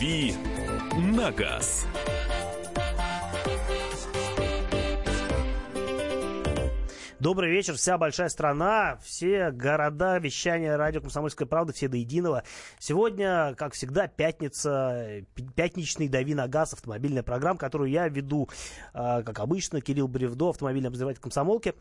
«Дави на газ». Добрый вечер, вся большая страна, все города вещания радио «Комсомольская правда», все до единого. Сегодня, как всегда, пятница, пятничный «Дави на газ» автомобильная программа, которую я веду, а, как обычно, Кирилл Бревдо, автомобильный обозреватель комсомолки.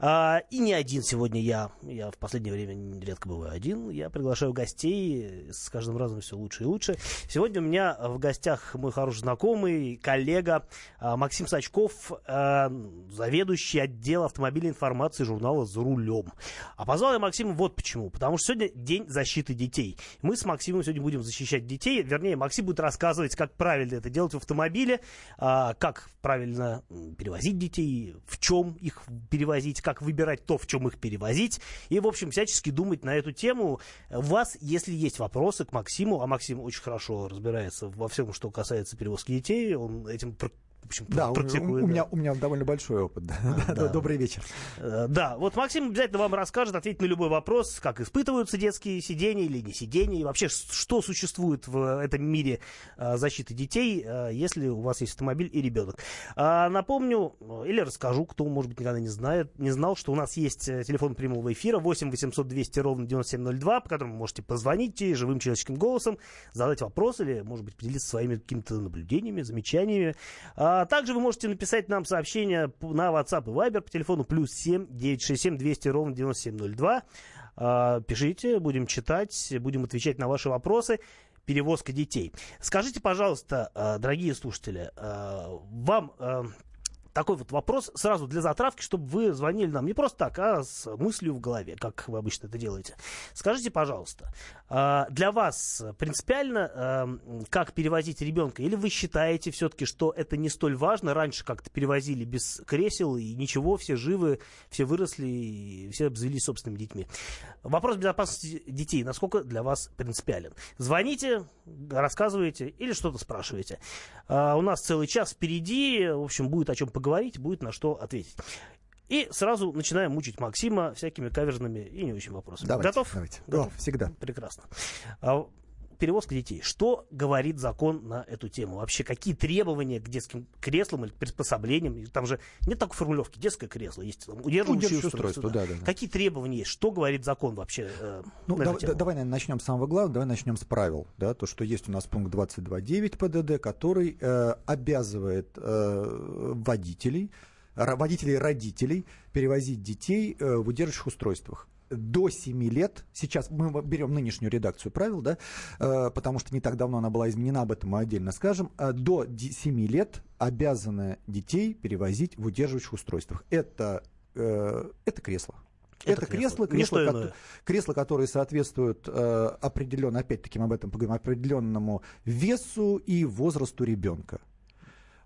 А, и не один сегодня я, я в последнее время редко бываю один, я приглашаю гостей, с каждым разом все лучше и лучше. Сегодня у меня в гостях мой хороший знакомый, коллега а, Максим Сачков, заведующий отдел автомобильной информации журнала «За рулем». А позвал я Максима вот почему. Потому что сегодня день защиты детей. Мы с Максимом сегодня будем защищать детей. Вернее, Максим будет рассказывать, как правильно это делать в автомобиле, а, как правильно перевозить детей, в чем их перевозить, как выбирать то, в чем их перевозить. И, в общем, всячески думать на эту тему. У вас, если есть вопросы к Максиму, а Максим очень хорошо разбирается во всем, что касается перевозки детей, он этим общем, да, практикую. У, у, да. меня, у меня довольно большой опыт. А, да. Добрый вечер. Э, да, вот Максим обязательно вам расскажет, ответит на любой вопрос, как испытываются детские сидения или не сидения, и вообще, что существует в этом мире э, защиты детей, э, если у вас есть автомобиль и ребенок. А, напомню, или расскажу, кто, может быть, никогда не знает, не знал, что у нас есть телефон прямого эфира 8 800 200 ровно 9702, по которому можете позвонить живым человеческим голосом, задать вопрос или, может быть, поделиться своими какими-то наблюдениями, замечаниями. А, а также вы можете написать нам сообщение на WhatsApp и Viber по телефону плюс 7 967 200 ровно 9702. А, пишите, будем читать, будем отвечать на ваши вопросы перевозка детей. Скажите, пожалуйста, а, дорогие слушатели, а, вам такой вот вопрос сразу для затравки, чтобы вы звонили нам не просто так, а с мыслью в голове, как вы обычно это делаете. Скажите, пожалуйста, а, для вас принципиально, а, как перевозить ребенка, или вы считаете все-таки, что это не столь важно? Раньше как-то перевозили без кресел, и ничего, все живы, все выросли, и все обзавелись собственными детьми. Вопрос безопасности детей, насколько для вас принципиален? Звоните, рассказывайте или что-то спрашиваете. А, у нас целый час впереди, в общем, будет о чем поговорить, будет на что ответить. И сразу начинаем мучить Максима всякими каверзными и не очень вопросами. Давайте, Готов? Давайте. Готов? О, всегда. Прекрасно. А, перевозка детей. Что говорит закон на эту тему? Вообще, какие требования к детским креслам или к приспособлениям? Там же нет такой формулировки. Детское кресло, есть там, удерживающее устройство. устройство да. Да, да. Какие требования есть? Что говорит закон вообще э, ну, на да, эту тему? давай, наверное, начнем с самого главного. Давай начнем с правил. Да, то, что есть у нас пункт 22.9 ПДД, который э, обязывает э, водителей водителей родителей перевозить детей э, в удерживающих устройствах до 7 лет, сейчас мы берем нынешнюю редакцию правил, да, э, потому что не так давно она была изменена, об этом мы отдельно скажем, э, до 7 лет обязаны детей перевозить в удерживающих устройствах. Это, это кресло. Это, это кресло, кресло, кресло, ко- кресло, которое соответствует э, определенно, опять-таки мы об этом поговорим, определенному весу и возрасту ребенка.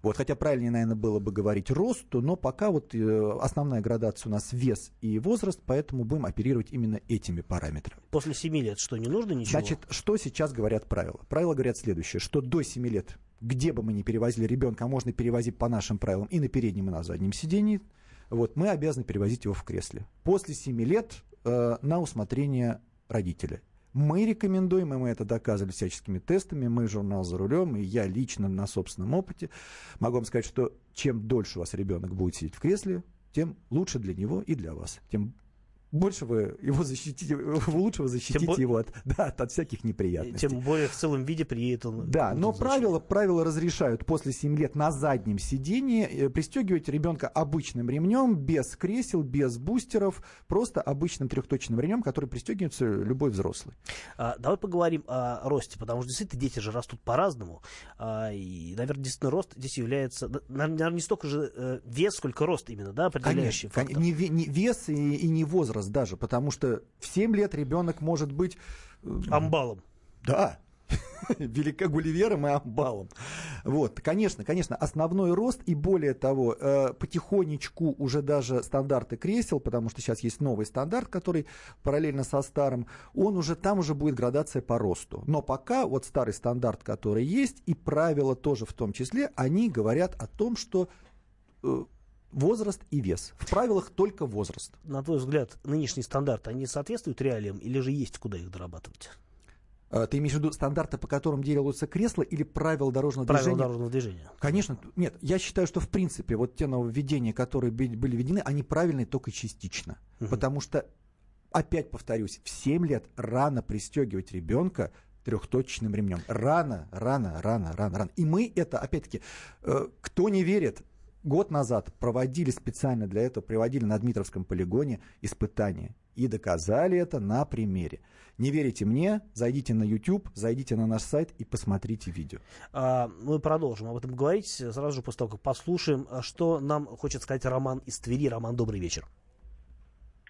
Вот, хотя правильнее, наверное, было бы говорить росту, но пока вот э, основная градация у нас вес и возраст, поэтому будем оперировать именно этими параметрами. После 7 лет что, не нужно ничего? Значит, что сейчас говорят правила? Правила говорят следующее, что до 7 лет, где бы мы ни перевозили ребенка, а можно перевозить по нашим правилам и на переднем, и на заднем сидении, вот, мы обязаны перевозить его в кресле. После 7 лет э, на усмотрение родителя. Мы рекомендуем, и мы это доказывали всяческими тестами, мы журнал «За рулем», и я лично на собственном опыте могу вам сказать, что чем дольше у вас ребенок будет сидеть в кресле, тем лучше для него и для вас. Тем больше вы его защитите, лучше вы защитите Тем его от, да, от, от всяких неприятностей. Тем более в целом виде приедет он. Да, но правила, правила разрешают после 7 лет на заднем сидении э, пристегивать ребенка обычным ремнем, без кресел, без бустеров, просто обычным трехточным ремнем, который пристегивается любой взрослый. А, давай поговорим о росте, потому что действительно дети же растут по-разному. А, и, наверное, действительно рост здесь является, наверное, не столько же э, вес, сколько рост именно, да, определяющий Конечно, фактор. Не, не вес и, и не возраст возраст даже, потому что в 7 лет ребенок может быть... Э, Амбалом. Да, велика Гулливером и Амбалом. Вот, конечно, конечно, основной рост и более того, э, потихонечку уже даже стандарты кресел, потому что сейчас есть новый стандарт, который параллельно со старым, он уже там уже будет градация по росту. Но пока вот старый стандарт, который есть, и правила тоже в том числе, они говорят о том, что э, возраст и вес. В правилах только возраст. На твой взгляд, нынешний стандарт, они соответствуют реалиям или же есть куда их дорабатывать? А, ты имеешь в виду стандарты, по которым делаются кресла или правила дорожного Правила движения? дорожного движения. Конечно, нет, я считаю, что в принципе вот те нововведения, которые были введены, они правильные только частично. Мгм. Потому что, опять повторюсь, в 7 лет рано пристегивать ребенка трехточечным ремнем. Рано, рано, рано, рано, рано. И мы это, опять-таки, э, кто не верит, год назад проводили специально для этого, приводили на Дмитровском полигоне испытания. И доказали это на примере. Не верите мне, зайдите на YouTube, зайдите на наш сайт и посмотрите видео. А, мы продолжим об этом говорить сразу же после того, как послушаем, а, что нам хочет сказать Роман из Твери. Роман, добрый вечер.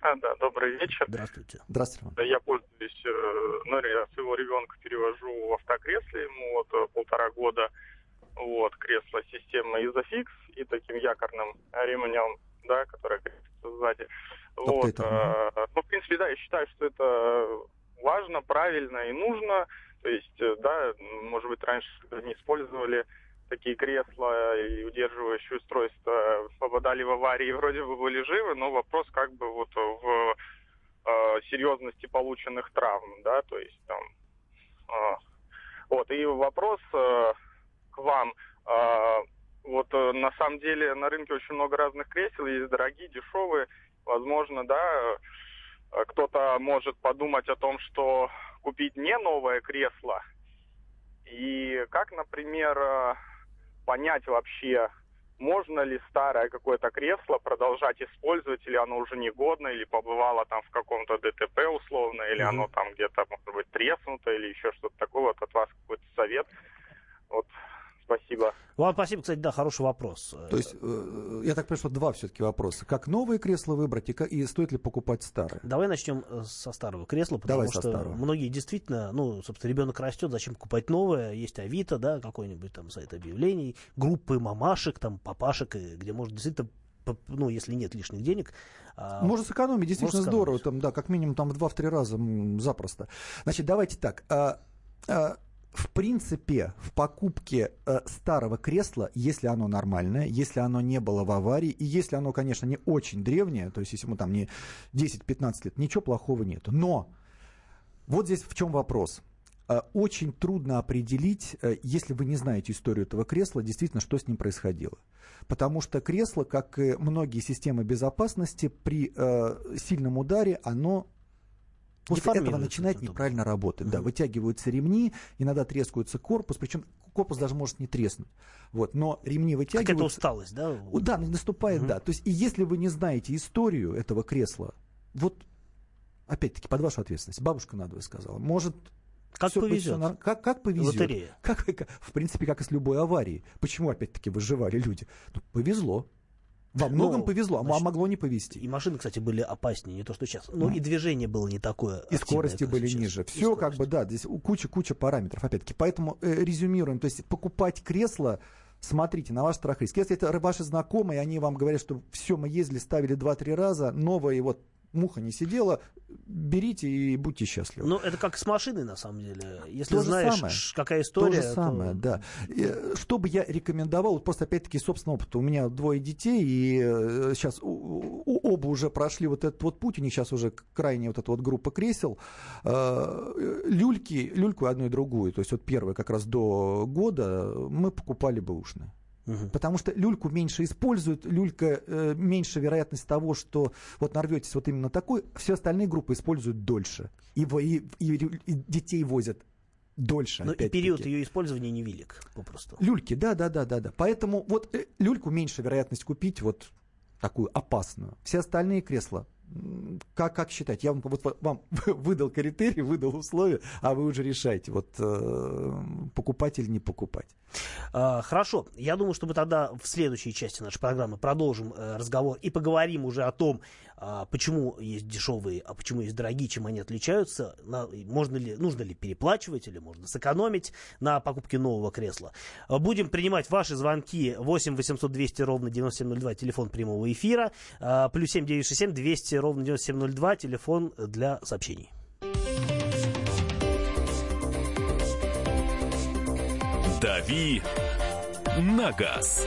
А, да, добрый вечер. Здравствуйте. Здравствуйте, Роман. Я пользуюсь, э, ну, я своего ребенка перевожу в автокресле, ему вот э, полтора года, вот, кресло система Isofix и таким якорным ремнем, да, которое крепится сзади. Вот, э, ну, в принципе, да, я считаю, что это важно, правильно и нужно. То есть, э, да, может быть, раньше не использовали такие кресла и удерживающие устройства попадали в аварии, вроде бы были живы, но вопрос как бы вот в э, серьезности полученных травм, да, то есть там э, вот и вопрос э, к вам. Э, вот э, на самом деле на рынке очень много разных кресел, есть дорогие, дешевые. Возможно, да, э, кто-то может подумать о том, что купить не новое кресло. И как, например, э, понять вообще, можно ли старое какое-то кресло продолжать использовать, или оно уже негодно, или побывало там в каком-то ДТП условно, или Мгм. оно там где-то, может быть, треснуто, или еще что-то такое. Вот от вас какой-то совет. Вот, спасибо. Вам спасибо, кстати, да, хороший вопрос. То есть, э, я так понимаю, что два все-таки вопроса. Как новые кресла выбрать и, ка- и стоит ли покупать старые? Давай начнем э, со старого кресла, потому Давай что старого. многие действительно, ну, собственно, ребенок растет, зачем покупать новое? Есть Авито, да, какой-нибудь там сайт объявлений, группы мамашек, там, папашек, где можно действительно, ну, если нет лишних денег. а, Можно сэкономить, действительно можно здорово, сэкономить. там, да, как минимум там в два-три раза м, запросто. Значит, давайте так. В принципе, в покупке э, старого кресла, если оно нормальное, если оно не было в аварии, и если оно, конечно, не очень древнее, то есть если ему там не 10-15 лет, ничего плохого нету. Но вот здесь в чем вопрос. Э, Очень трудно определить, э, если вы не знаете историю этого кресла, действительно, что с ним происходило. Потому что кресло, как и многие системы безопасности, при э, сильном ударе, оно после этого начинает потом. неправильно работать. Да, вытягиваются ремни, иногда трескаются корпус, причем корпус даже может не треснуть. Вот, но ремни Какая-то вытягиваются. усталость, да? Да, наступает, Мгм. да. То есть, и если вы не знаете историю этого кресла, вот, опять-таки, под вашу ответственность, бабушка надвое сказала, может... Как быть повезет. нар- Как, как повезет. Лотерея. Как, как- в принципе, как и с любой аварией. Почему, опять-таки, выживали люди? Ну, повезло. Во многом Ну, повезло, а значит, могло не повезти. И машины, кстати, были опаснее, не то, что сейчас. Но Ну. и движение было не такое. И скорости были сейчас. ниже. Все как бы, да, здесь куча-куча параметров, опять-таки. Поэтому э, резюмируем. То есть покупать кресло, смотрите, на ваш страх риск. Если это ваши знакомые, они вам говорят, что все, мы ездили, ставили 2-3 раза, новое, и вот муха не сидела, берите и будьте счастливы. Ну, это как с машиной, на самом деле. Если То знаешь, самое. какая То история, же самое, то- да. Э, Что бы я рекомендовал, вот просто опять-таки собственного опыта. У меня двое детей, и сейчас оба уже прошли вот этот вот путь, у них сейчас уже крайняя вот эта вот группа кресел. Э, Люльки, люльку одну и другую, то есть вот первая как раз до года мы покупали бэушные. Мгм. Потому что люльку меньше используют, люлька э, меньше вероятность того, что вот нарветесь вот именно такой, все остальные группы используют дольше. И, и- и и детей возят дольше. Ну, и период ее использования невелик, попросту. Люльки, да, да, да, да, да. Поэтому вот э, люльку меньше вероятность купить вот такую опасную. Все остальные кресла, как, как считать? Я вам, вот вам выдал критерий, выдал условия, а вы уже решаете, вот э, покупать или не покупать. А, Хорошо, я думаю, что мы тогда в следующей части нашей программы продолжим э, разговор и поговорим уже о том, а, почему есть дешевые, а почему есть дорогие, чем они отличаются, можно ли, нужно ли переплачивать или можно сэкономить на покупке нового кресла. А, Будем принимать ваши звонки 8 800 200 ровно 9702, телефон прямого эфира, а, плюс 7 967 200 ровно 9702, телефон для сообщений. «Дави на газ».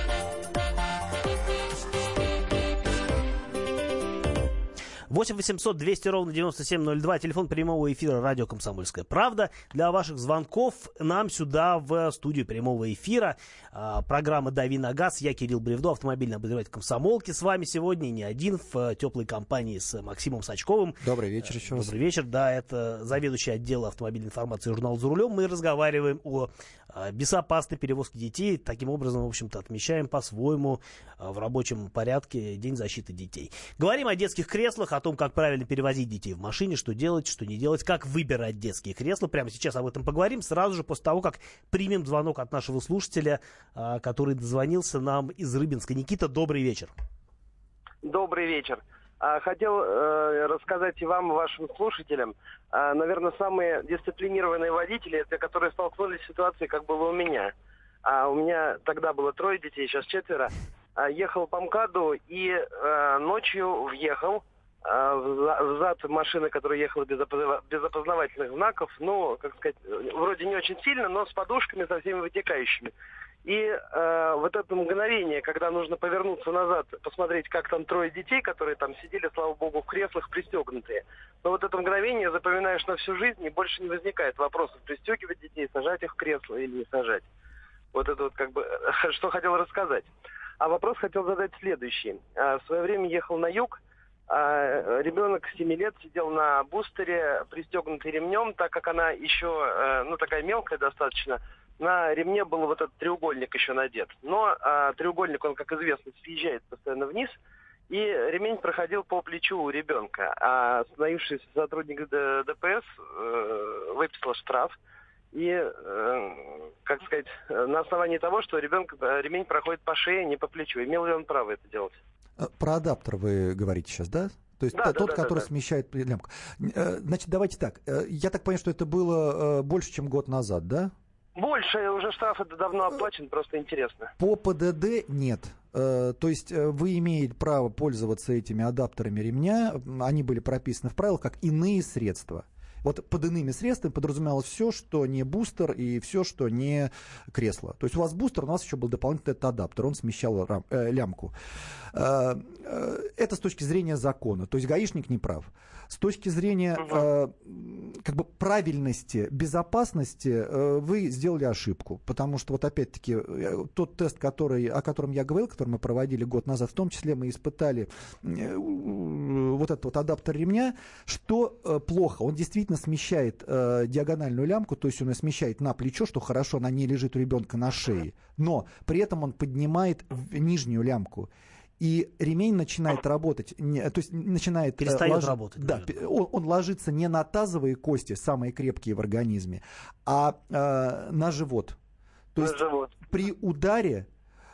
8 800 200 ровно 9702, телефон прямого эфира радио «Комсомольская правда». Для ваших звонков нам сюда в студию прямого эфира а, программа «Дави на газ». Я Кирилл Бревдо, автомобильный обозреватель комсомолки. С вами сегодня не один в теплой компании с Максимом Сачковым. Добрый вечер еще. Добрый вечер, да, это заведующий отдела автомобильной информации журнала «За рулем». Мы разговариваем о а, безопасной перевозке детей. Таким образом, в общем-то, отмечаем по-своему а, в рабочем порядке День защиты детей. Говорим о детских креслах, о том, как правильно перевозить детей в машине, что делать, что не делать, как выбирать детские кресла. Прямо сейчас об этом поговорим, сразу же после того, как примем звонок от нашего слушателя, а, который дозвонился нам из Рыбинска. Никита, добрый вечер. Добрый вечер. Хотел э, рассказать и вам, и вашим слушателям, э, наверное, самые дисциплинированные водители, это которые столкнулись с ситуацией, как было у меня. А у меня тогда было трое детей, сейчас четверо. А, ехал по МКАДу и э, ночью въехал э, в зад машины, которая ехала без, опозна... без опознавательных знаков, ну, как сказать, вроде не очень сильно, но с подушками со всеми вытекающими. И э, вот это мгновение, когда нужно повернуться назад, посмотреть, как там трое детей, которые там сидели, слава богу, в креслах пристегнутые. Но вот это мгновение запоминаешь на всю жизнь, и больше не возникает вопросов, пристегивать детей, сажать их в кресло или не сажать. Вот это вот как бы, что хотел рассказать. А вопрос хотел задать следующий. А, в свое время ехал на юг, а, ребенок 7 лет сидел на бустере, пристегнутый ремнем, так как она еще, э, ну, такая мелкая достаточно, на ремне был вот этот треугольник еще надет. Но а, треугольник, он, как известно, съезжает постоянно вниз, и ремень проходил по плечу у ребенка. А остановившийся сотрудник ДПС э, выписал штраф, и, э, как сказать, на основании того, что ребенок, э, ремень проходит по шее, не по плечу. Имел ли он право это делать? Э, про адаптер вы говорите сейчас, да? То есть да, тот, да, который да, смещает лямку. Значит, давайте так. Я так понимаю, что это было больше, чем год назад, да? Больше, уже штраф это давно оплачен, просто интересно. По ПДД нет. То есть вы имеете право пользоваться этими адаптерами ремня, они были прописаны в правилах как иные средства. Вот под иными средствами подразумевалось все, что не бустер и все, что не кресло. То есть у вас бустер, у нас еще был дополнительный этот адаптер, он смещал рам, э, лямку. Э, э, это с точки зрения закона. То есть гаишник не прав. С точки зрения э, как бы правильности, безопасности э, вы сделали ошибку. Потому что вот опять-таки э, тот тест, который, о котором я говорил, который мы проводили год назад, в том числе мы испытали э, вот этот вот адаптер ремня, что э, плохо. Он действительно смещает э, диагональную лямку, то есть он ее смещает на плечо, что хорошо, она не лежит у ребенка на шее. Но при этом он поднимает нижнюю лямку и ремень начинает работать, не, то есть начинает... Э, Перестает лож... работать. Да, он, он ложится не на тазовые кости, самые крепкие в организме, а э, на живот. То на есть живот. при ударе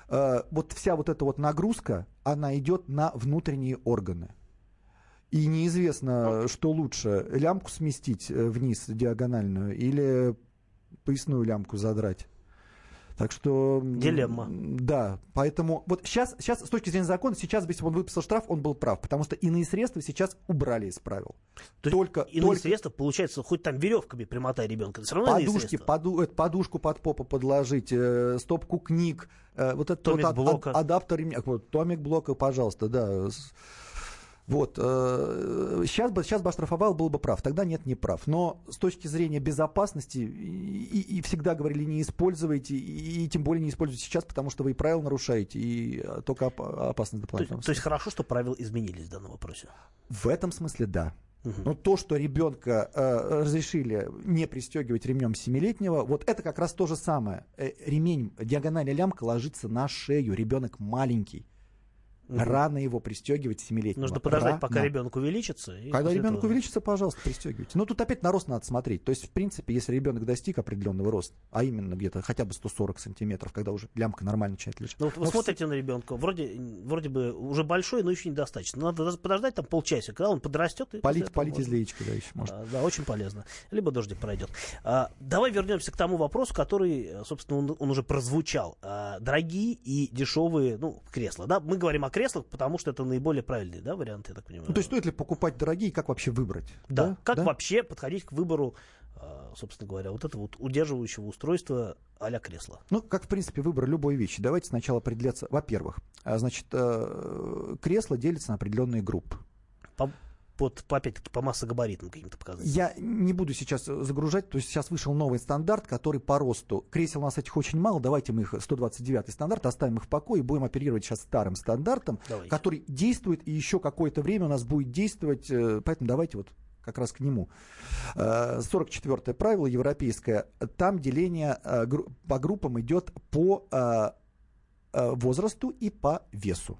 э, вот вся вот эта вот нагрузка, она идет на внутренние органы. И неизвестно, что лучше, лямку сместить э, вниз диагональную или поясную лямку задрать. Так что... Дилемма. Да, поэтому вот сейчас, сейчас с точки зрения закона, сейчас, если бы он выписал штраф, он был прав, потому что иные средства сейчас убрали из правил. То только, иные только... средства, получается, хоть там веревками примотай ребенка, все равно Подушки, поду, э, подушку под попу подложить, э, стопку книг, э, вот этот Томик вот блока. Ад, адаптер, вот, томик блока, пожалуйста, да, вот. Сейчас э, бы, сейчас бы оштрафовал, был бы прав. Тогда нет, не прав. Но с точки зрения безопасности и, и всегда говорили, не используйте, и, и тем более не используйте сейчас, потому что вы и правила нарушаете, и э, только оп- опасность дополнительного. То, то есть хорошо, что правила изменились в данном вопросе? В этом смысле да. Но то, что ребенка э, разрешили не пристегивать ремнем семилетнего, вот это как раз то же самое. Э, ремень, диагональная лямка ложится на шею, ребенок маленький. Угу. Рано его пристегивать семилетнего. Нужно подождать, Рано. пока ребенок увеличится. Когда ребенок этого... увеличится, пожалуйста, пристегивайте. Но тут опять на рост надо смотреть. То есть, в принципе, если ребенок достиг определенного роста, а именно где-то хотя бы 140 сантиметров, когда уже лямка нормально начинает лежать. Ну, вот вы но смотрите все... на ребенка, вроде, вроде бы уже большой, но еще недостаточно. Надо подождать там полчасика, когда он подрастет. И полить, полить из леечки, да, еще можно. А, да, очень полезно. Либо дождик пройдет. А, давай вернемся к тому вопросу, который, собственно, он, он уже прозвучал. А, дорогие и дешевые, ну, кресла, да? Мы говорим о креслах, потому что это наиболее правильный, да, вариант, я так понимаю. Ну, то есть стоит ли покупать дорогие, как вообще выбрать? Да, да? как да? вообще подходить к выбору, а, собственно говоря, вот этого вот удерживающего устройства а-ля кресла? Ну, как, в принципе, выбор любой вещи. Давайте сначала определяться. Во-первых, а, значит, э, кресло делится на определенные группы. По под, опять-таки, по массогабаритным каким-то показателям. Я не буду сейчас загружать, то есть сейчас вышел новый стандарт, который по росту. Кресел у нас этих очень мало, давайте мы их, 129 стандарт, оставим их в покое и будем оперировать сейчас старым стандартом, давайте. который действует и еще какое-то время у нас будет действовать, э, поэтому давайте вот как раз к нему. 44-е э, правило европейское. Там деление э, по группам идет по возрасту и по весу.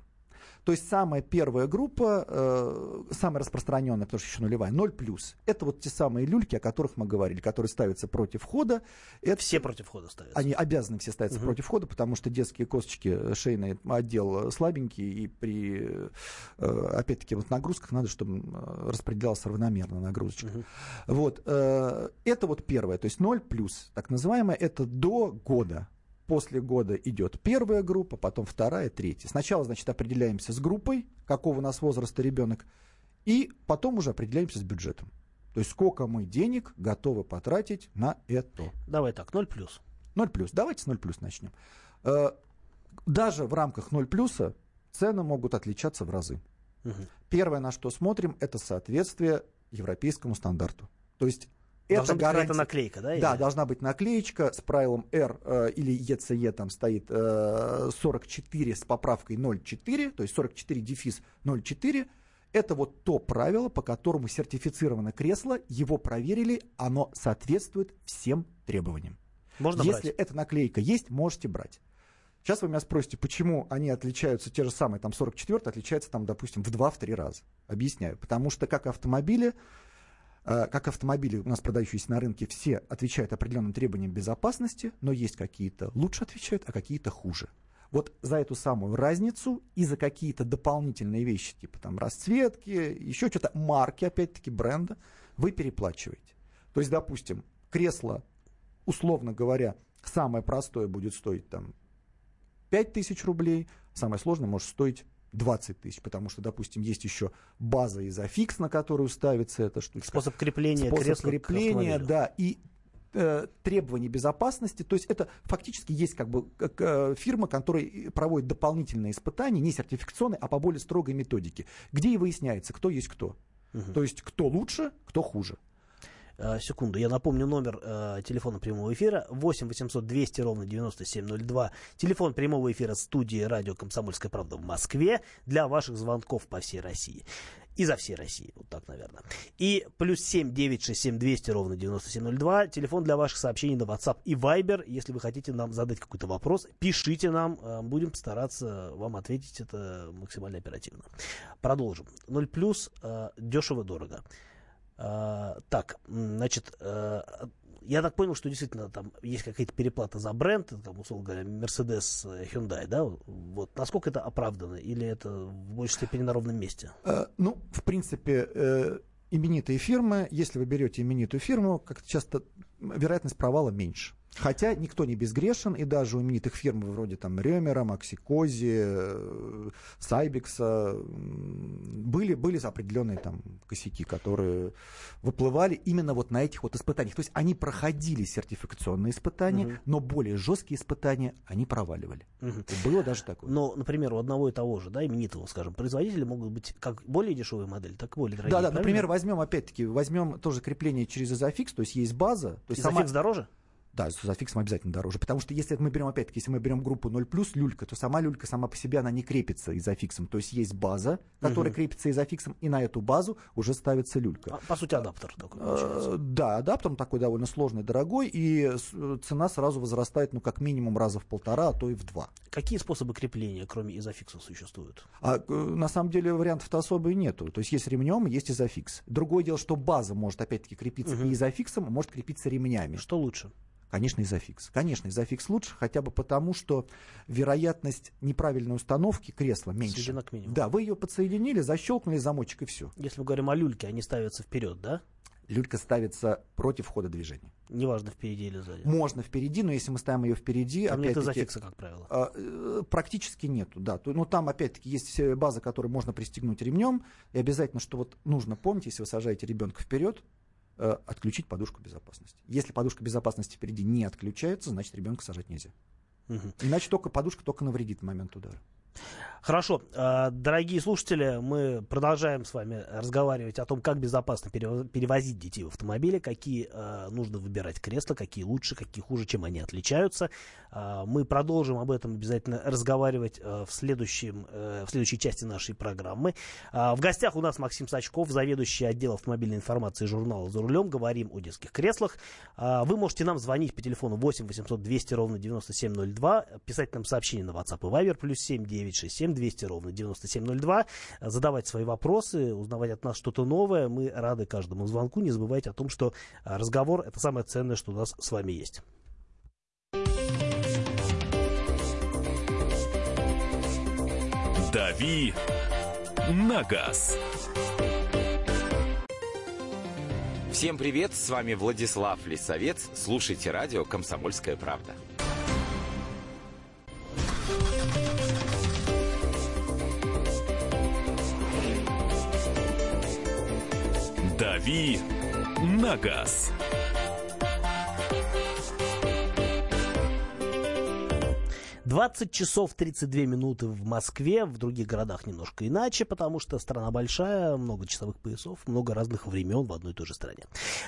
То есть самая первая группа, э, самая распространенная, потому что еще нулевая, 0 плюс. Это вот те самые люльки, о которых мы говорили, которые ставятся против входа. Это, все против входа ставятся. Они обязаны все ставиться угу. против входа, потому что детские косточки, шейный отдел слабенький, и при, э, опять-таки, вот нагрузках надо, чтобы распределялся равномерно нагрузочка. Угу. Вот, э, это вот первое, то есть 0 плюс, так называемое, это до года После года идет первая группа, потом вторая, третья. Сначала, значит, определяемся с группой, какого у нас возраста ребенок, и потом уже определяемся с бюджетом. То есть сколько мы денег готовы потратить на это. Давай так, 0 плюс. 0 плюс. Давайте с 0 плюс начнем. Э, даже в рамках 0 плюса цены могут отличаться в разы. Угу. Первое, на что смотрим, это соответствие европейскому стандарту. То есть это гарантия... наклейка, да? Или? Да, должна быть наклеечка с правилом R э, или ECE там стоит э, 44 с поправкой 0,4, то есть 44 дефис 0,4. Это вот то правило, по которому сертифицировано кресло, его проверили, оно соответствует всем требованиям. Можно Если брать? эта наклейка есть, можете брать. Сейчас вы меня спросите, почему они отличаются, те же самые, там 44 отличаются, там, допустим, в 2-3 раза. Объясняю. Потому что как автомобили, как автомобили у нас продающиеся на рынке, все отвечают определенным требованиям безопасности, но есть какие-то лучше отвечают, а какие-то хуже. Вот за эту самую разницу и за какие-то дополнительные вещи, типа там расцветки, еще что-то, марки, опять-таки, бренда, вы переплачиваете. То есть, допустим, кресло, условно говоря, самое простое будет стоить там 5000 рублей, самое сложное может стоить 20 тысяч, потому что, допустим, есть еще база изофикс, на которую ставится эта штука. Способ крепления Способ крепления, да, и э, требований безопасности. То есть это фактически есть как бы как, э, фирма, которая проводит дополнительные испытания, не сертификационные, а по более строгой методике, где и выясняется, кто есть кто. Угу. То есть кто лучше, кто хуже. Э, секунду, я напомню номер э, телефона прямого эфира 8 800 200 ровно 9702. Телефон прямого эфира студии радио «Комсомольская правда» в Москве для ваших звонков по всей России. И за всей России, вот так, наверное. И плюс 7 967 200 ровно 9702. Телефон для ваших сообщений на WhatsApp и Viber. Если вы хотите нам задать какой-то вопрос, пишите нам. Э, будем стараться вам ответить это максимально оперативно. Продолжим. 0 плюс, э, дешево-дорого. А, так, значит, э, я так понял, что действительно там есть какая-то переплата за бренд, там, условно говоря, Mercedes, э, Hyundai, да? Вот. Насколько это оправдано или это в большей степени на ровном месте? Э, ну, в принципе, именитые фирмы, если вы берете именитую фирму, как часто вероятность провала меньше. Хотя никто не безгрешен, и даже у именитых фирм вроде там Ремера, Максикози, э, Сайбекса были, были определенные там косяки, которые выплывали именно вот на этих вот испытаниях. То есть они проходили сертификационные испытания, угу. но более жесткие испытания они проваливали. Угу. Было даже такое. Но, например, у одного и того же, да, именитого, скажем, производителя могут быть как более дешевые модели, так и более дорогие. Да, да, например, возьмем, опять-таки, возьмем тоже крепление через изофикс, то есть есть база. То есть изофикс сама... дороже? Да, с изофиксом обязательно дороже. Потому что если мы берем, опять-таки, если мы берем группу 0 люлька, то сама люлька сама по себе, она не крепится изофиксом. То есть есть база, которая угу. крепится изофиксом, и на эту базу уже ставится люлька. По, по сути, адаптер такой получается. Э, да, адаптер такой довольно сложный, дорогой, и цена сразу возрастает, ну, как минимум раза в полтора, а то и в два. Какие способы крепления, кроме изофикса, существуют? А, э, на самом деле вариантов-то особо и нету. То есть есть ремнем, есть изофикс. Другое дело, что база может опять-таки крепиться угу. и изофиксом, а может крепиться ремнями. Что лучше? Конечно, изофикс. Конечно, изофикс лучше, хотя бы потому, что вероятность неправильной установки кресла меньше. Сведена к минимуму. Да, вы ее подсоединили, защелкнули замочек и все. Если мы говорим о люльке, они ставятся вперед, да? Люлька ставится против хода движения. Неважно, впереди или сзади. Можно впереди, но если мы ставим ее впереди... Там нет изофикса, как правило. А, э, практически нету, да. Но там, опять-таки, есть база, которую можно пристегнуть ремнем. И обязательно, что вот нужно помнить, если вы сажаете ребенка вперед, отключить подушку безопасности. Если подушка безопасности впереди не отключается, значит ребенка сажать нельзя. Угу. Иначе только подушка только навредит в момент удара. Хорошо, а, дорогие слушатели, мы продолжаем с вами разговаривать о том, как безопасно перевозить детей в автомобиле, какие а, нужно выбирать кресла, какие лучше, какие хуже, чем они отличаются. А, мы продолжим об этом обязательно разговаривать в, следующем, э, в следующей части нашей программы. В гостях у нас Максим Сачков, заведующий отдел автомобильной информации журнала «За рулем». Говорим о детских креслах. Вы можете нам звонить по телефону 8 800 200 ровно 9702, писать нам сообщение на WhatsApp и Viber, плюс 7 967 200 ровно 9702. Задавать свои вопросы, узнавать от нас что-то новое. Мы рады каждому звонку. Не забывайте о том, что а, разговор это самое ценное, что у нас с вами есть. Дави на газ. Всем привет, с вами Владислав Лисовец. Слушайте радио «Комсомольская правда». «Дави на газ». 20 часов 32 минуты в Москве, в других городах немножко иначе, потому что страна большая, много часовых поясов, много разных времен в одной и той же стране.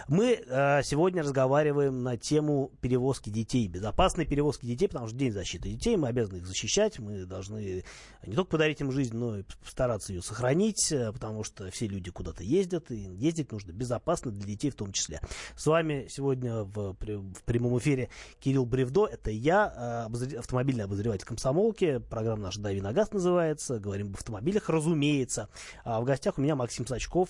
Мы э, сегодня разговариваем на тему перевозки детей, безопасной перевозки детей, потому что День защиты детей, мы обязаны их защищать, мы должны не только подарить им жизнь, но и постараться ее сохранить, э, потому что все люди куда-то ездят, и ездить нужно безопасно для детей в том числе. С вами сегодня в, в прямом эфире Кирилл Бревдо, это я, э, автомобильный обозреватель комсомолки. Программа наша «Дави на газ» называется. Говорим об автомобилях, разумеется. А в гостях у меня Максим Сачков,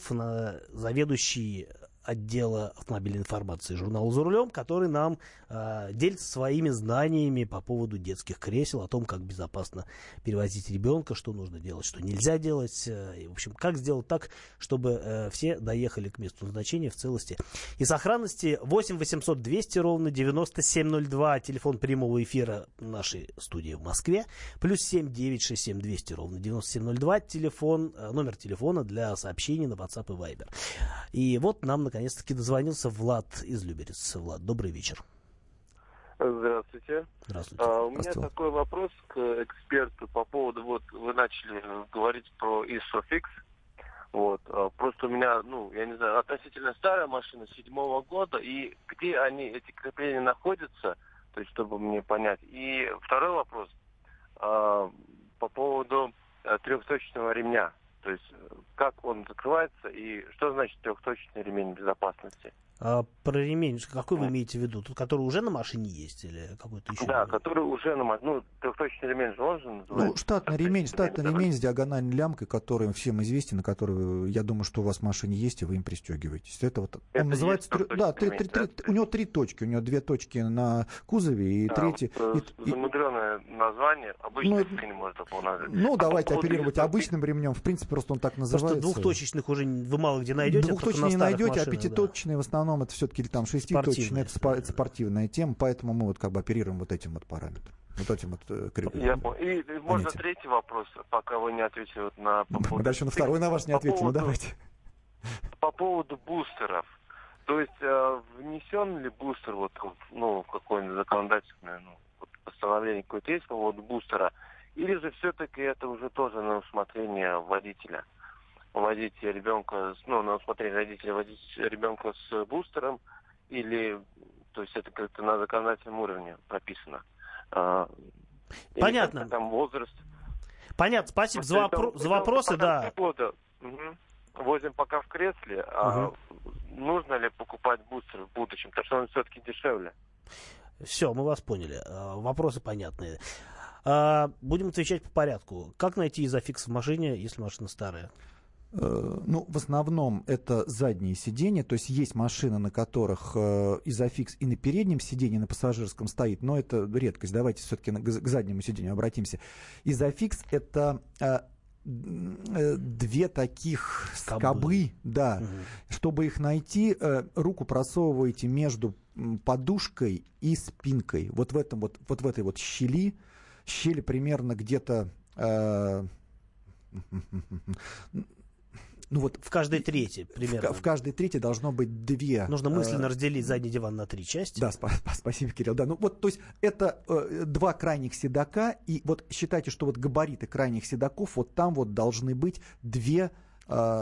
заведующий отдела автомобильной информации журнала «За рулем», который нам э, делится своими знаниями по поводу детских кресел, о том, как безопасно перевозить ребенка, что нужно делать, что нельзя делать. Э, и, в общем, как сделать так, чтобы э, все доехали к месту назначения в целости и сохранности. 8 800 200 ровно 9702, телефон прямого эфира нашей студии в Москве, плюс 7 967 200 ровно 9702, телефон, э, номер телефона для сообщений на WhatsApp и Viber. И вот нам, наконец наконец-таки дозвонился Влад из Люберец. Влад, добрый вечер. Здравствуйте. Здравствуйте. А, у меня такой вопрос к эксперту по поводу, вот вы начали говорить про ISOFIX. Вот, а, просто у меня, ну, я не знаю, относительно старая машина седьмого года, и где они, эти крепления находятся, то есть, чтобы мне понять. И второй вопрос а, по поводу а, трехточного ремня. То есть как он закрывается и что значит трехточный ремень безопасности? А, про ремень, какой вы имеете в виду? Тот, который уже на машине есть или какой-то еще? Да, который уже на машине. Ну, трехточный ремень же он же называется. Ну, штатный ремень, штатный ремень, ремень с диагональной лямкой, который всем известен, на который, я думаю, что у вас в машине есть, и вы им пристегиваетесь. Это вот, Это он называется, три, да, три, три, три, у него три точки, у него две точки на кузове и да, третья. Вот, и, замудренное название, обычный ну, ремень можно было Ну, а давайте оперировать обычным ремнем, в принципе, просто он так называется. Просто двухточечных уже вы мало где найдете. Двухточные не найдете, а пятиточные да. в основном это все-таки там шеститочный, это, спор- это спортивная тема, поэтому мы вот как бы оперируем вот этим вот параметром. Вот этим вот э, Я И, и можно третий вопрос, пока вы не ответили вот на... По поводу... Дальше на второй на ваш не ответил, ну давайте. По поводу бустеров. То есть э, внесен ли бустер вот, ну, какое-нибудь законодательное ну, вот постановление какое-то есть по поводу бустера? Или же все-таки это уже тоже на усмотрение водителя? Водить ребенка, ну, на усмотрение родителя водить ребенка с бустером, или то есть это как-то на законодательном уровне прописано. А, или Понятно. Там возраст. Понятно, спасибо за, вопро- за вопросы, да. года. Мгм. Возим пока в кресле, а нужно ли покупать бустер в будущем? Потому что он все-таки дешевле. Все, мы вас поняли. А, Вопросы понятные. Будем отвечать по порядку. Как найти изофикс в машине, если машина старая? Э, Ну, в основном это задние сиденья, то есть есть машины, на которых э, изофикс и на переднем сиденье, на пассажирском стоит, но это редкость. Давайте все-таки к заднему сиденью обратимся. Изофикс это э, две таких Скобы. скобы, да. Мгм. Чтобы их найти, руку просовываете между подушкой и спинкой. Вот в этом вот, вот в этой вот щели, щели примерно где-то ну вот В каждой трети в, примерно. ка- в каждой трети должно быть две. Нужно э, мысленно разделить задний диван на три части. Да, спа- спа- спасибо, Кирилл. Да, ну вот, то есть это э, два крайних седока, и вот считайте, что вот габариты крайних седоков, вот там вот должны быть две, э,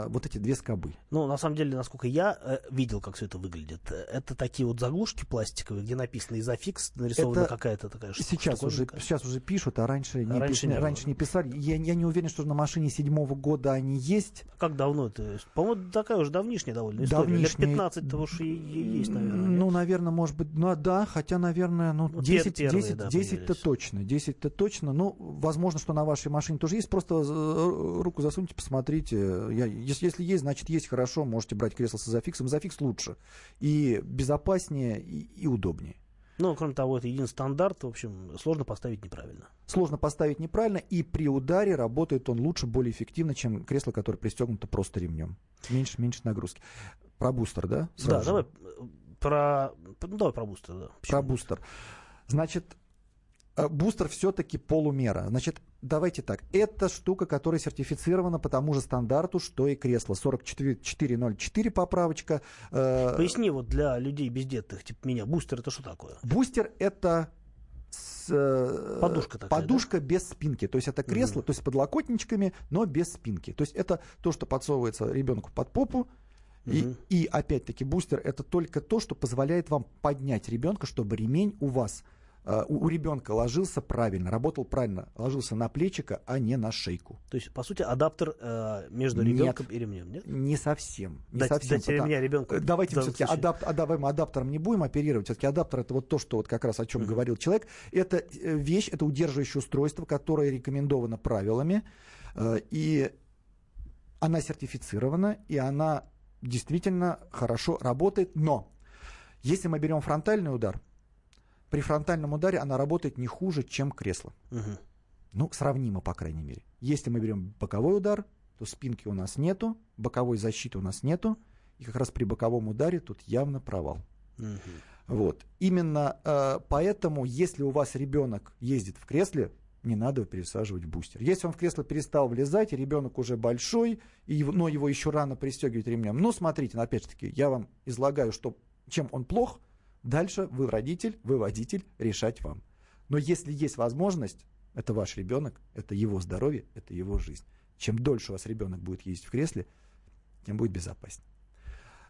вот эти две скобы. Ну, на самом деле, насколько я э, видел, как все это выглядит, э, это такие вот заглушки пластиковые, где написано изофикс, нарисована Это какая-то такая ш- Сейчас уже, сейчас уже пишут, а раньше не, раньше пис- не было. раньше не писали. Я, я не уверен, что на машине седьмого года они есть. Как давно это? По-моему, такая уже давнишняя довольно история. Давнишняя. Лет 15 то уж и, и есть, наверное. Ну, нет? наверное, может быть, ну а да, хотя, наверное, ну, Ну, 10, пер- первые, 10, да, 10 то точно, 10 то точно. Ну, возможно, что на вашей машине тоже есть, просто э, руку засуньте, посмотрите. Я, если, если есть, значит есть, хорошо, можете брать кресло с изофиксом. Изофикс лучше и безопаснее, и, и удобнее. Ну, кроме того, это единый стандарт, в общем, сложно поставить неправильно. Сложно поставить неправильно, и при ударе работает он лучше, более эффективно, чем кресло, которое пристегнуто просто ремнем. Меньше, меньше нагрузки. Про бустер, да? Да, Сразу же? давай про... Ну, давай про бустер, да. Про Почему? бустер. Значит, э, бустер все-таки полумера. Значит, давайте так. Это штука, которая сертифицирована по тому же стандарту, что и кресло. 44004 поправочка. Э, Поясни вот для людей бездетных, типа меня, бустер это что такое? Бустер это с, э, Подушка такая, подушка без спинки. То есть это кресло, то есть с подлокотничками, но без спинки. То есть это то, что подсовывается ребенку под попу. И, Мгм. и опять-таки бустер это только то, что позволяет вам поднять ребенка, чтобы ремень у вас у, у ребенка ложился правильно, работал правильно, ложился на плечико, а не на шейку. То есть, по сути, адаптер э, между Нет. ребенком и ремнем, нет? Не совсем. Не Дать, совсем. дать потому- ремня ребенку. Э, Давайте все-таки адап- а давай мы адаптером не будем оперировать. Все-таки адаптер это вот то, что вот как раз о чем Мгм. говорил человек. Это э, вещь, это удерживающее устройство, которое рекомендовано правилами. э, И она сертифицирована, и она действительно хорошо работает. Но если мы берем фронтальный удар, при фронтальном ударе она работает не хуже, чем кресло. Мгм. Ну, сравнимо, по крайней мере. Если мы берем боковой удар, то спинки у нас нету, боковой защиты у нас нету, и как раз при боковом ударе тут явно провал. Мгм. Вот. Именно э, поэтому, если у вас ребенок ездит в кресле, не надо пересаживать в бустер. Если он в кресло перестал влезать, и ребенок уже большой, и его- но его еще рано пристегивать ремнем. Ну, смотрите, опять же таки, я вам излагаю, что, чем он плох, дальше вы родитель, вы водитель, решать вам. Но если есть возможность, это ваш ребенок, это его здоровье, это его жизнь. Чем дольше у вас ребенок будет ездить в кресле, тем будет безопаснее.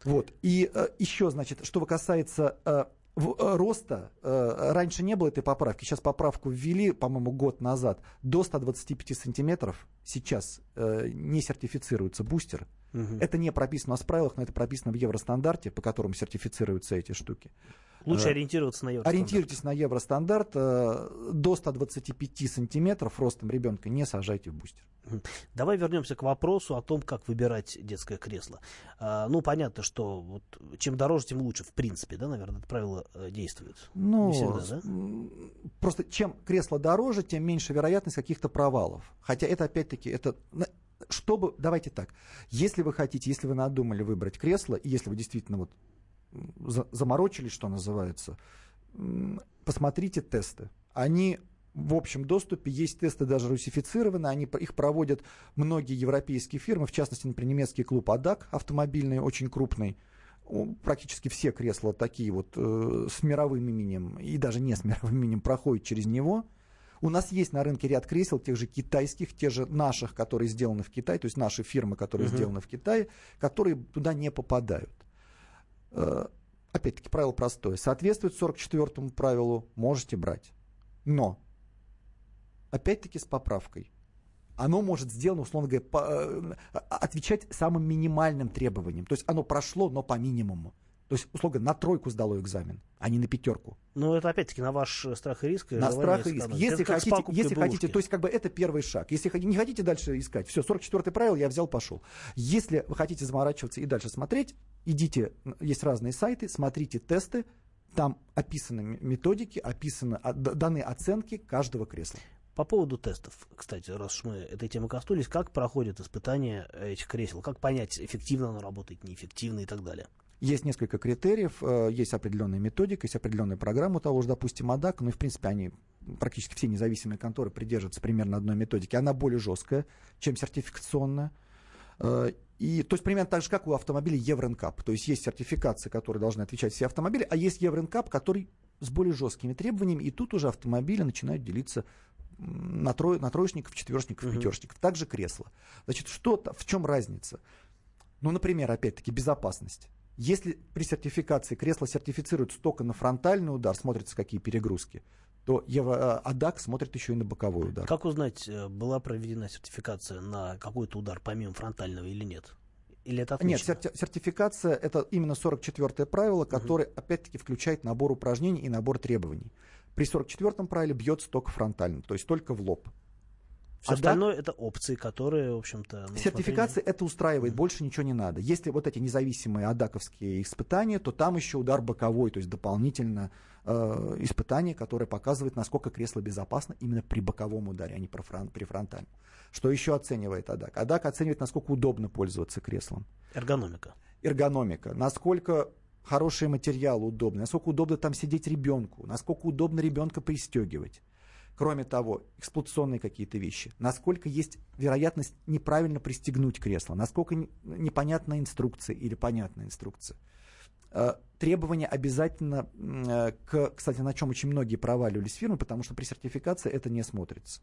Вот. И э, еще, значит, что касается э, в- э, роста, э, раньше не было этой поправки, сейчас поправку ввели, по-моему, год назад, до 125 сантиметров сейчас э, не сертифицируется бустер. Мгм. Это не прописано у нас в правилах, но это прописано в евростандарте, по которому сертифицируются эти штуки. Лучше э, ориентироваться на евростандарт. Ориентируйтесь на евростандарт, э, до 125 сантиметров ростом ребенка не сажайте в бустер. Давай вернемся к вопросу о том, как выбирать детское кресло. А, ну, понятно, что вот, чем дороже, тем лучше, в принципе, да, наверное, это правило э, действует. Ну, Не всегда, да? Просто чем кресло дороже, тем меньше вероятность каких-то провалов. Хотя это опять-таки, это чтобы, давайте так, если вы хотите, если вы надумали выбрать кресло, и если вы действительно вот заморочились, что называется, посмотрите тесты. Они в общем доступе, есть тесты даже русифицированные, они, их проводят многие европейские фирмы, в частности, например, немецкий клуб АДАК автомобильный, очень крупный, практически все кресла такие вот э, с мировым именем и даже не с мировым именем проходят через него. У нас есть на рынке ряд кресел, тех же китайских, тех же наших, которые сделаны в Китае, то есть наши фирмы, которые Мгм. сделаны в Китае, которые туда не попадают. Э, опять-таки, правило простое. Соответствует 44 правилу, можете брать. Но, опять-таки, с поправкой. Оно может сделано, условно говоря, по, э, отвечать самым минимальным требованиям. То есть оно прошло, но по минимуму. То есть, условно, на тройку сдало экзамен, а не на пятерку. Ну, это опять-таки на ваш страх и риск. И на страх и риск. Если, хотите, если хотите, то есть, как бы это первый шаг. Если не хотите дальше искать, все, 44 правило я взял, пошел. Если вы хотите заморачиваться и дальше смотреть, идите, есть разные сайты, смотрите тесты, там описаны методики, описаны, даны оценки каждого кресла. По поводу тестов, кстати, раз уж мы этой темы коснулись, как проходят испытания этих кресел? Как понять, эффективно оно работает, неэффективно и так далее? Есть несколько критериев, э, есть определенная методика, есть определенная программа того же, допустим, АДАК, ну и, в принципе, они практически все независимые конторы придерживаются примерно одной методики. Она более жесткая, чем сертификационная. Э, и, то есть примерно так же, как у автомобилей Евронкап. То есть есть сертификации, которые должны отвечать все автомобили, а есть Евронкап, который с более жесткими требованиями, и тут уже автомобили начинают делиться на, трое, на троечников, четверочников, uh-huh. пятерочников. Также кресла. Значит, что в чем разница? Ну, например, опять-таки, безопасность. Если при сертификации кресло сертифицируется только на фронтальный удар, смотрится какие перегрузки, то Ева, э, АДАК смотрит еще и на боковой удар. Как узнать, э, была проведена сертификация на какой-то удар помимо фронтального или нет? Или это отмечено? Нет, серти- сертификация это именно 44-е правило, которое, угу. опять-таки, включает набор упражнений и набор требований. При 44-м правиле бьется только фронтально, то есть только в лоб. Все а остальное да, это опции, которые, в общем-то... Сертификация смотрели... это устраивает, mm-hmm. больше ничего не надо. Если вот эти независимые адаковские испытания, то там еще удар боковой, то есть дополнительно э, испытание, которое показывает, насколько кресло безопасно именно при боковом ударе, а не при, фрон- при фронтальном. Что еще оценивает АДАК? АДАК оценивает, насколько удобно пользоваться креслом. Эргономика. Эргономика. Насколько хороший материал удобный, насколько удобно там сидеть ребенку, насколько удобно ребенка пристегивать. Кроме того, эксплуатационные какие-то вещи. Насколько есть вероятность неправильно пристегнуть кресло. Насколько непонятна инструкция или понятная инструкция. Э, требования обязательно, э, к, кстати, на чем очень многие проваливались фирмы, потому что при сертификации это не смотрится.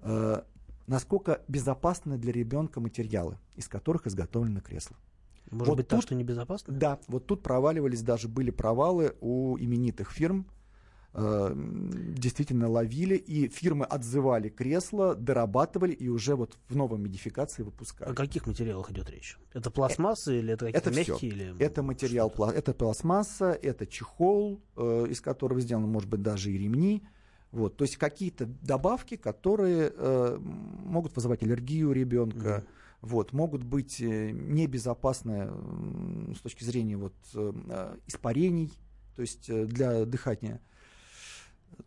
Э, насколько безопасны для ребенка материалы, из которых изготовлено кресло. Может вот быть, тут, так, что небезопасно? Да, вот тут проваливались, даже были провалы у именитых фирм, Э, действительно ловили, и фирмы отзывали кресла, дорабатывали и уже вот в новой модификации выпускали. О каких материалах идет речь? Это пластмасса э, или это какие-то это мягкие? Все. Или... Это материал, пла... это пластмасса, это чехол, э, из которого сделаны, может быть, даже и ремни. Вот, то есть какие-то добавки, которые э, могут вызывать аллергию у ребенка, mm вот, могут быть э, небезопасны с точки зрения вот, э, испарений, то есть э, для дыхания.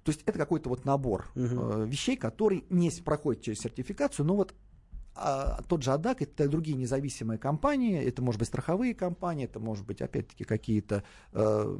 То есть это какой-то вот набор угу. вещей, который не проходит через сертификацию, но вот а, тот же АДАК, это другие независимые компании, это может быть страховые компании, это может быть опять-таки какие-то, э,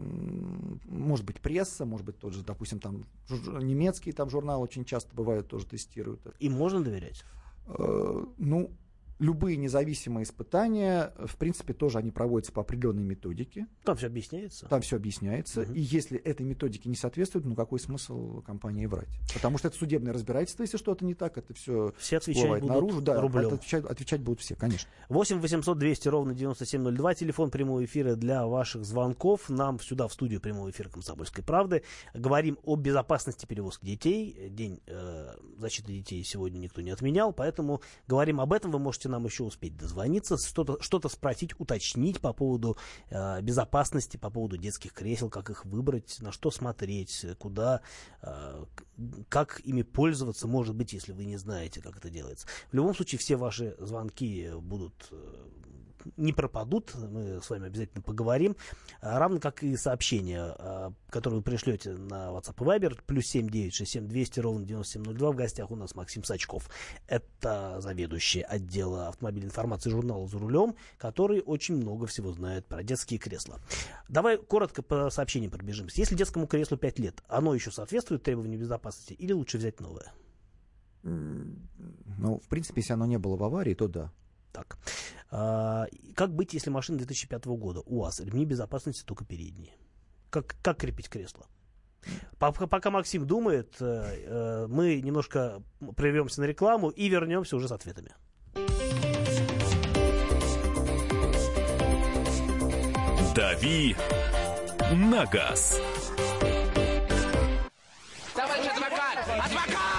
может быть пресса, может быть тот же, допустим, там немецкий там журнал очень часто бывает тоже тестируют. Им можно доверять? Э, ну, любые независимые испытания, в принципе, тоже они проводятся по определенной методике. Там все объясняется. Там все объясняется. Угу. И если этой методике не соответствует, ну какой смысл компании врать? Потому что это судебное разбирательство, если что-то не так, это все, все отвечать будут наружу. Да, отвечать, отвечать будут все, конечно. 8 800 200 ровно 9702, телефон прямого эфира для ваших звонков. Нам сюда, в студию прямого эфира «Комсомольской правды». Говорим о безопасности перевозки детей. День э, защиты детей сегодня никто не отменял, поэтому говорим об этом. Вы можете нам еще успеть дозвониться, что-то что спросить, уточнить по поводу э, безопасности, по поводу детских кресел, как их выбрать, на что смотреть, куда, э, как ими пользоваться, может быть, если вы не знаете, как это делается. В любом случае, все ваши звонки будут э, не пропадут, мы с вами обязательно поговорим, а, равно как и сообщения, а, которые вы пришлете на WhatsApp и Viber, плюс 7967 200 ровно 9702, в гостях у нас Максим Сачков. Это заведующий отдела автомобильной информации журнала «За рулем», который очень много всего знает про детские кресла. Давай коротко по сообщениям пробежимся. Если детскому креслу 5 лет, оно еще соответствует требованиям безопасности или лучше взять новое? Ну, в принципе, если оно не было в аварии, то да. Так. А, как быть, если машина 2005 года? У вас ремни безопасности только передние. Как, как крепить кресло? Пока, пока Максим думает, э, э, мы немножко прервемся на рекламу и вернемся уже с ответами. Дави на газ». Товарищ адвокат! Адвокат!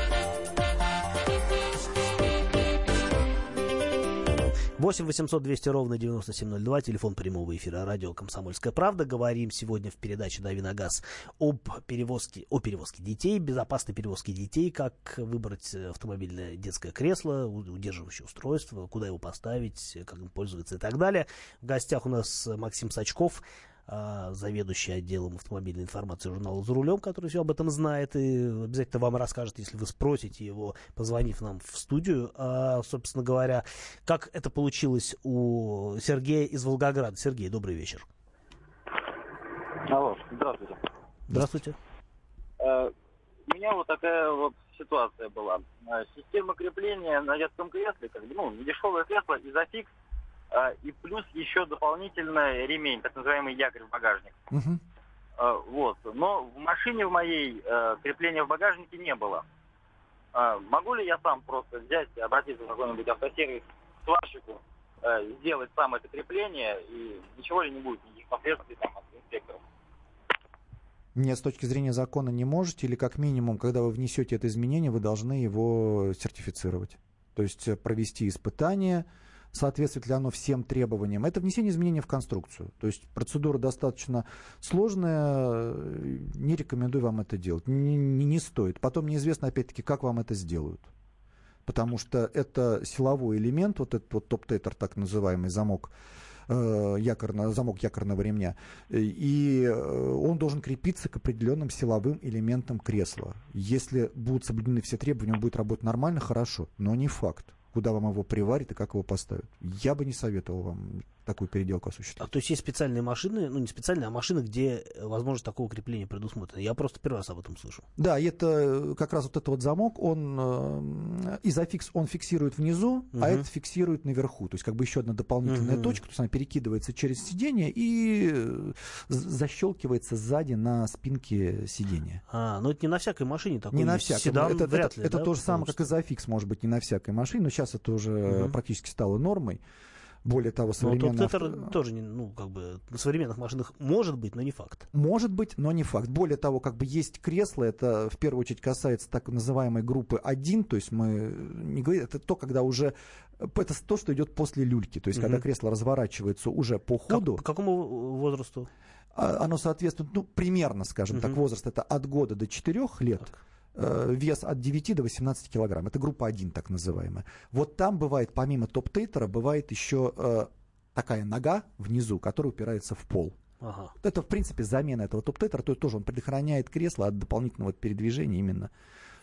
8 800 200 ровно 9702, телефон прямого эфира радио «Комсомольская правда». Говорим сегодня в передаче «Дави на газ» об перевозке, о перевозке детей, безопасной перевозке детей, как выбрать автомобильное детское кресло, удерживающее устройство, куда его поставить, как им пользоваться и так далее. В гостях у нас Максим Сачков, а, заведующий отделом автомобильной информации журнала «За рулем», который все об этом знает и обязательно вам расскажет, если вы спросите его, позвонив нам в студию. А, собственно говоря, как это получилось у Сергея из Волгограда. Сергей, добрый вечер. Алло, здравствуйте. Здравствуйте. Э, у меня вот такая вот ситуация была. Э, система крепления на детском кресле, как бы, ну, дешевое кресло, изофикс, и плюс еще дополнительный ремень, так называемый якорь в багажник. А, Вот. Но в машине в моей э, крепления в багажнике не было. А, Могу ли я сам просто взять, обратиться в какой-нибудь автосервис к сварщику, э, сделать сам это крепление, и ничего ли не будет, никаких последствий там от инспекторов? Нет, с точки зрения закона не можете, или как минимум, когда вы внесете это изменение, вы должны его сертифицировать. То есть э, провести испытание, соответствует ли оно всем требованиям. Это внесение изменений в конструкцию. То есть процедура достаточно сложная, э, не рекомендую вам это делать, не, не, не стоит. Потом неизвестно, опять-таки, как вам это сделают. Потому что это силовой элемент, вот этот вот топ-тетер, так называемый замок, э, якорно, замок якорного ремня, и э, он должен крепиться к определенным силовым элементам кресла. Если будут соблюдены все требования, он будет работать нормально, хорошо, но не факт куда вам его приварят и как его поставят. Я бы не советовал вам такую переделку осуществить. А, то есть есть специальные машины, ну не специальные, а машины, где э, возможность такого крепления предусмотрена. Я просто первый раз об этом слышу. Да, это э, как раз вот этот вот замок, он э, изофикс, он фиксирует внизу, Мгм. а это фиксирует наверху. То есть как бы еще одна дополнительная Мгм. точка, то есть она перекидывается через сиденье и э, защелкивается сзади на спинке сиденья. А, ну это не на всякой машине такой не на всякой. Седан это вряд это, ли, это да, то же самое, получится? как изофикс может быть не на всякой машине, но сейчас это уже Мгм. практически стало нормой. Более того, Но современные топ-тетер авто- тоже, не, ну, как бы, на современных машинах может быть, но не факт. Может быть, но не факт. Более того, как бы есть кресла, это в первую очередь касается так называемой группы 1, то есть мы не говорим, это то, когда уже, это то, что идет после люльки, то есть когда Мгм. кресло разворачивается уже по Как- ходу, по какому возрасту? а, оно соответствует, ну, примерно, скажем так, Мгм. возраст это от года до 4 лет, э, вес от 9 до 18 килограмм. Это группа 1, так называемая. Вот там бывает, помимо топ-тейтера, бывает еще э, такая нога внизу, которая упирается в пол. Ага. Это, в принципе, замена этого топ-тетера, то есть тоже он предохраняет кресло от дополнительного передвижения именно.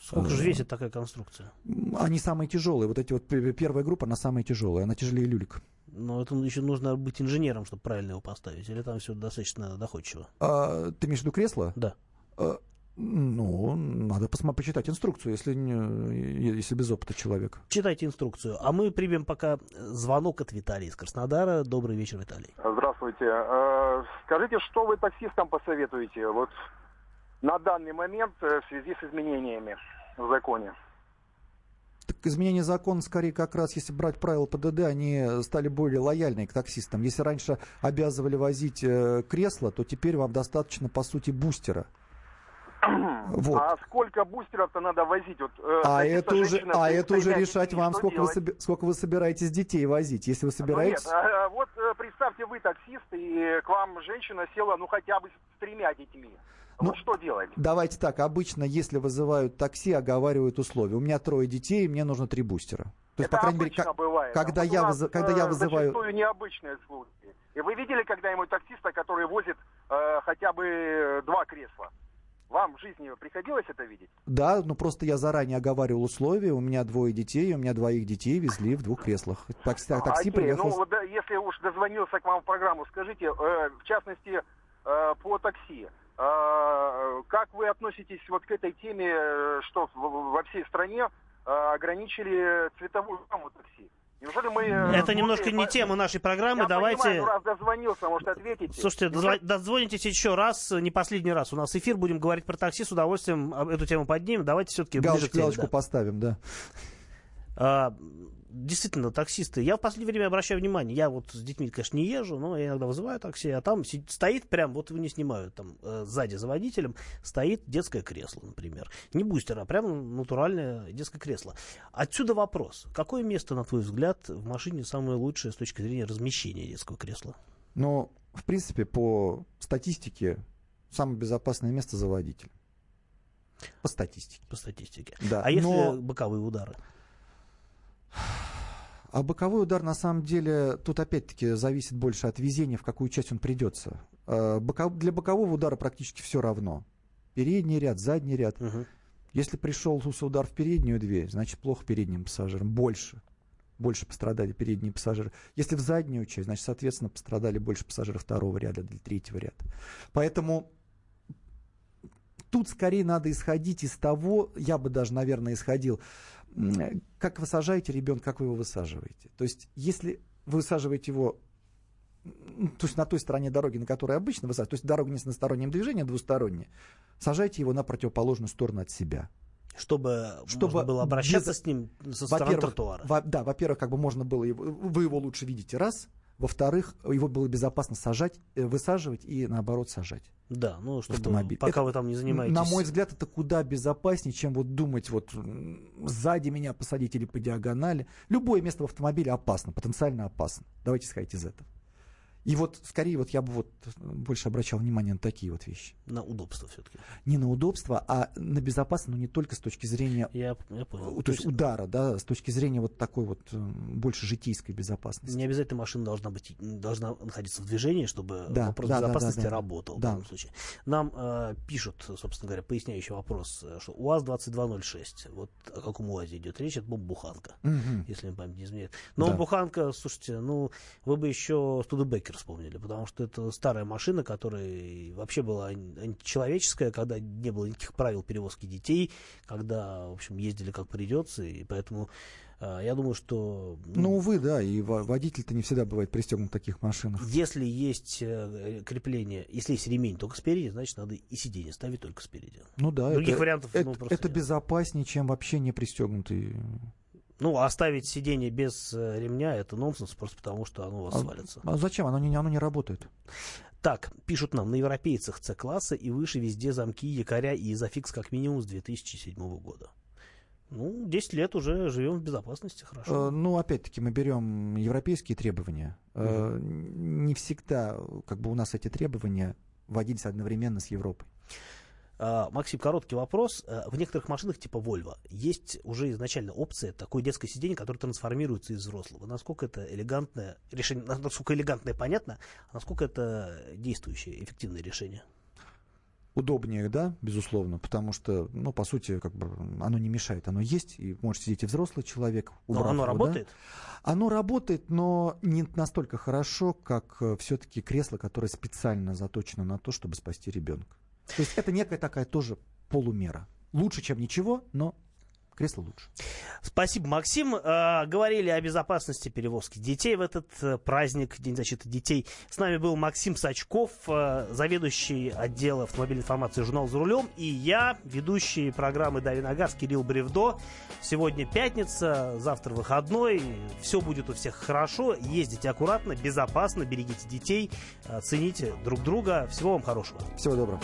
Сколько же Э, весит такая конструкция? Они самые тяжелые. Вот эти вот первая группа, она самая тяжелая. Она тяжелее люлик. Ну, это еще нужно быть инженером, чтобы правильно его поставить. Или там все достаточно доходчиво? А, ты имеешь в виду кресло? Да. А, ну, надо посмотреть, почитать инструкцию, если, не- если без опыта человек. Читайте инструкцию. А мы примем пока звонок от Виталия из Краснодара. Добрый вечер, Виталий. Здравствуйте. Э, Скажите, что вы таксистам посоветуете вот на данный момент э, в связи с изменениями в законе? Так изменение закона, скорее, как раз, если брать правила ПДД, они стали более лояльны к таксистам. Если раньше обязывали возить э, кресло, то теперь вам достаточно, по сути, бустера. Вот. А сколько бустеров-то надо возить? Вот, э, А садится это уже, а это уже решать вам, сколько вы, делать? сколько вы собираетесь детей возить. Если вы Ну, собираетесь... нет, а, вот э, представьте, вы таксист, и к вам женщина села, ну, хотя бы с тремя детьми. Ну, вот что делать? Давайте так, обычно, если вызывают такси, оговаривают условия. У меня трое детей, и мне нужно три бустера. То есть, Это по крайней мере, как- бывает. когда, А я нас, вызы- когда я э, вызываю... Зачастую необычные случаи. И вы видели когда-нибудь таксиста, который возит э, хотя бы два кресла? Вам в жизни приходилось это видеть? Да, ну просто я заранее оговаривал условия. У меня двое детей, у меня двоих детей везли в двух креслах. Такси, такси Окей, приехал... ну да, если уж дозвонился к вам в программу, скажите, э, в частности, э, по такси, э, как вы относитесь вот к этой теме, э, что в- во всей стране э, ограничили цветовую гамму такси? Неужели мы... э, Это немножко не тема нашей программы. Я Давайте... понимаю, раз дозвонился, может, ответите. Слушайте, Неужели- дозво- дозвонитесь еще раз, не последний раз. У нас эфир, будем говорить про такси, с удовольствием об- эту тему поднимем. Давайте все-таки ближе Галочку, к теме, галочку да. поставим, да. А, действительно, таксисты. Я в последнее время обращаю внимание, я вот с детьми, конечно, не езжу, но я иногда вызываю такси, а там стоит прям, вот его не снимают, там э, сзади за водителем стоит детское кресло, например. Не бустер, а прям натуральное детское кресло. Отсюда вопрос. Какое место, на твой взгляд, в машине самое лучшее с точки зрения размещения детского кресла? Но, в принципе, по статистике, самое безопасное место за водителем. По статистике. По статистике. Да, а если но- боковые удары? А боковой удар, на самом деле, тут опять-таки зависит больше от везения, в какую часть он придется. Боко- Для бокового удара практически все равно. Передний ряд, задний ряд. Мгм. Если пришел удар в переднюю дверь, значит плохо передним пассажирам. Больше. Больше пострадали передние пассажиры. Если в заднюю часть, значит, соответственно, пострадали больше пассажиров второго ряда или третьего ряда. Поэтому тут скорее надо исходить из того, я бы даже, наверное, исходил, как вы сажаете ребенка, как вы его высаживаете. То есть, если вы высаживаете его то есть на той стороне дороги, на которой обычно высаживают, то есть дорога не с односторонним движением, а двусторонняя, сажайте его на противоположную сторону от себя. Чтобы, Чтобы можно было обращаться без- с ним со стороны тротуара. во- да, во-первых, как бы можно было его, вы его лучше видите, раз. Во-вторых, его было безопасно сажать, э, высаживать и наоборот сажать. Да, ну, чтобы автомобиль. пока Это, вы там не занимаетесь. На мой взгляд, это куда безопаснее, чем вот думать, вот сзади меня посадить или по диагонали. Любое место в автомобиле опасно, потенциально опасно. Давайте исходить из этого. И вот скорее вот я бы вот больше обращал внимание на такие вот вещи. На удобство все-таки. Не на удобство, а на безопасность, но не только с точки зрения Я, я понял. то есть удара, да, с точки зрения вот такой вот э, больше житейской безопасности. Не обязательно машина должна быть должна находиться в движении, чтобы Да, вопрос да, да, безопасности да, да. работал Да. в данном случае. Нам э, пишут, собственно говоря, поясняющий вопрос, э, что УАЗ-2206, вот о каком УАЗе идет речь, это бомбуханка, Мгм. если мне память не изменяет. Но Да. бомбуханка, слушайте, ну, вы бы еще Студебекер вспомнили, потому что это старая машина, которая вообще была ан- античеловеческая, когда не было никаких правил перевозки детей, когда, в общем, ездили как придется, и поэтому э, я думаю, что... Ну, увы, да, и во- водитель-то не всегда бывает пристегнут в таких машинах. Если есть э, крепление, если есть ремень только спереди, значит, надо и сиденье ставить только спереди. Ну да, Других это, вариантов, это, ну, просто это нет. безопаснее, чем вообще не пристегнутый. Ну, оставить сиденье без э, ремня это нонсенс, просто потому что оно у вас А- свалится. А зачем? Оно не, оно не работает. Так, пишут нам, на европейцах С-класса и выше везде замки, якоря и изофикс как минимум с 2007 года. Ну, 10 лет уже живем в безопасности, хорошо. Э, ну, опять-таки, мы берем европейские требования. Э, Не всегда как бы у нас эти требования вводились одновременно с Европой. А, Максим, короткий вопрос. А, В некоторых машинах типа Volvo есть уже изначально опция такое детское сиденье, которое трансформируется из взрослого. Насколько это элегантное решение, насколько элегантное понятно, а насколько это действующее, эффективное решение? Удобнее, да, безусловно, потому что, ну, по сути, как бы оно не мешает. Оно есть, и может сидеть и взрослый человек. Но убрав оно его, да. работает? Оно работает, но не настолько хорошо, как все-таки кресло, которое специально заточено на то, чтобы спасти ребенка. То есть это некая такая тоже полумера. Лучше, чем ничего, но кресло лучше. Спасибо, Максим. А, говорили о безопасности перевозки детей в этот э, праздник, День защиты детей. С нами был Максим Сачков, э, заведующий отдела автомобильной информации журнал «За рулем», и я, ведущий программы «Дави на газ» Кирилл Бревдо. Сегодня пятница, завтра выходной, все будет у всех хорошо. Ездите аккуратно, безопасно, берегите детей, э, цените друг друга. Всего вам хорошего. Всего доброго.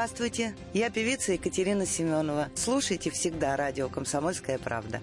Здравствуйте, я певица Екатерина Семенова. Слушайте всегда радио «Комсомольская правда».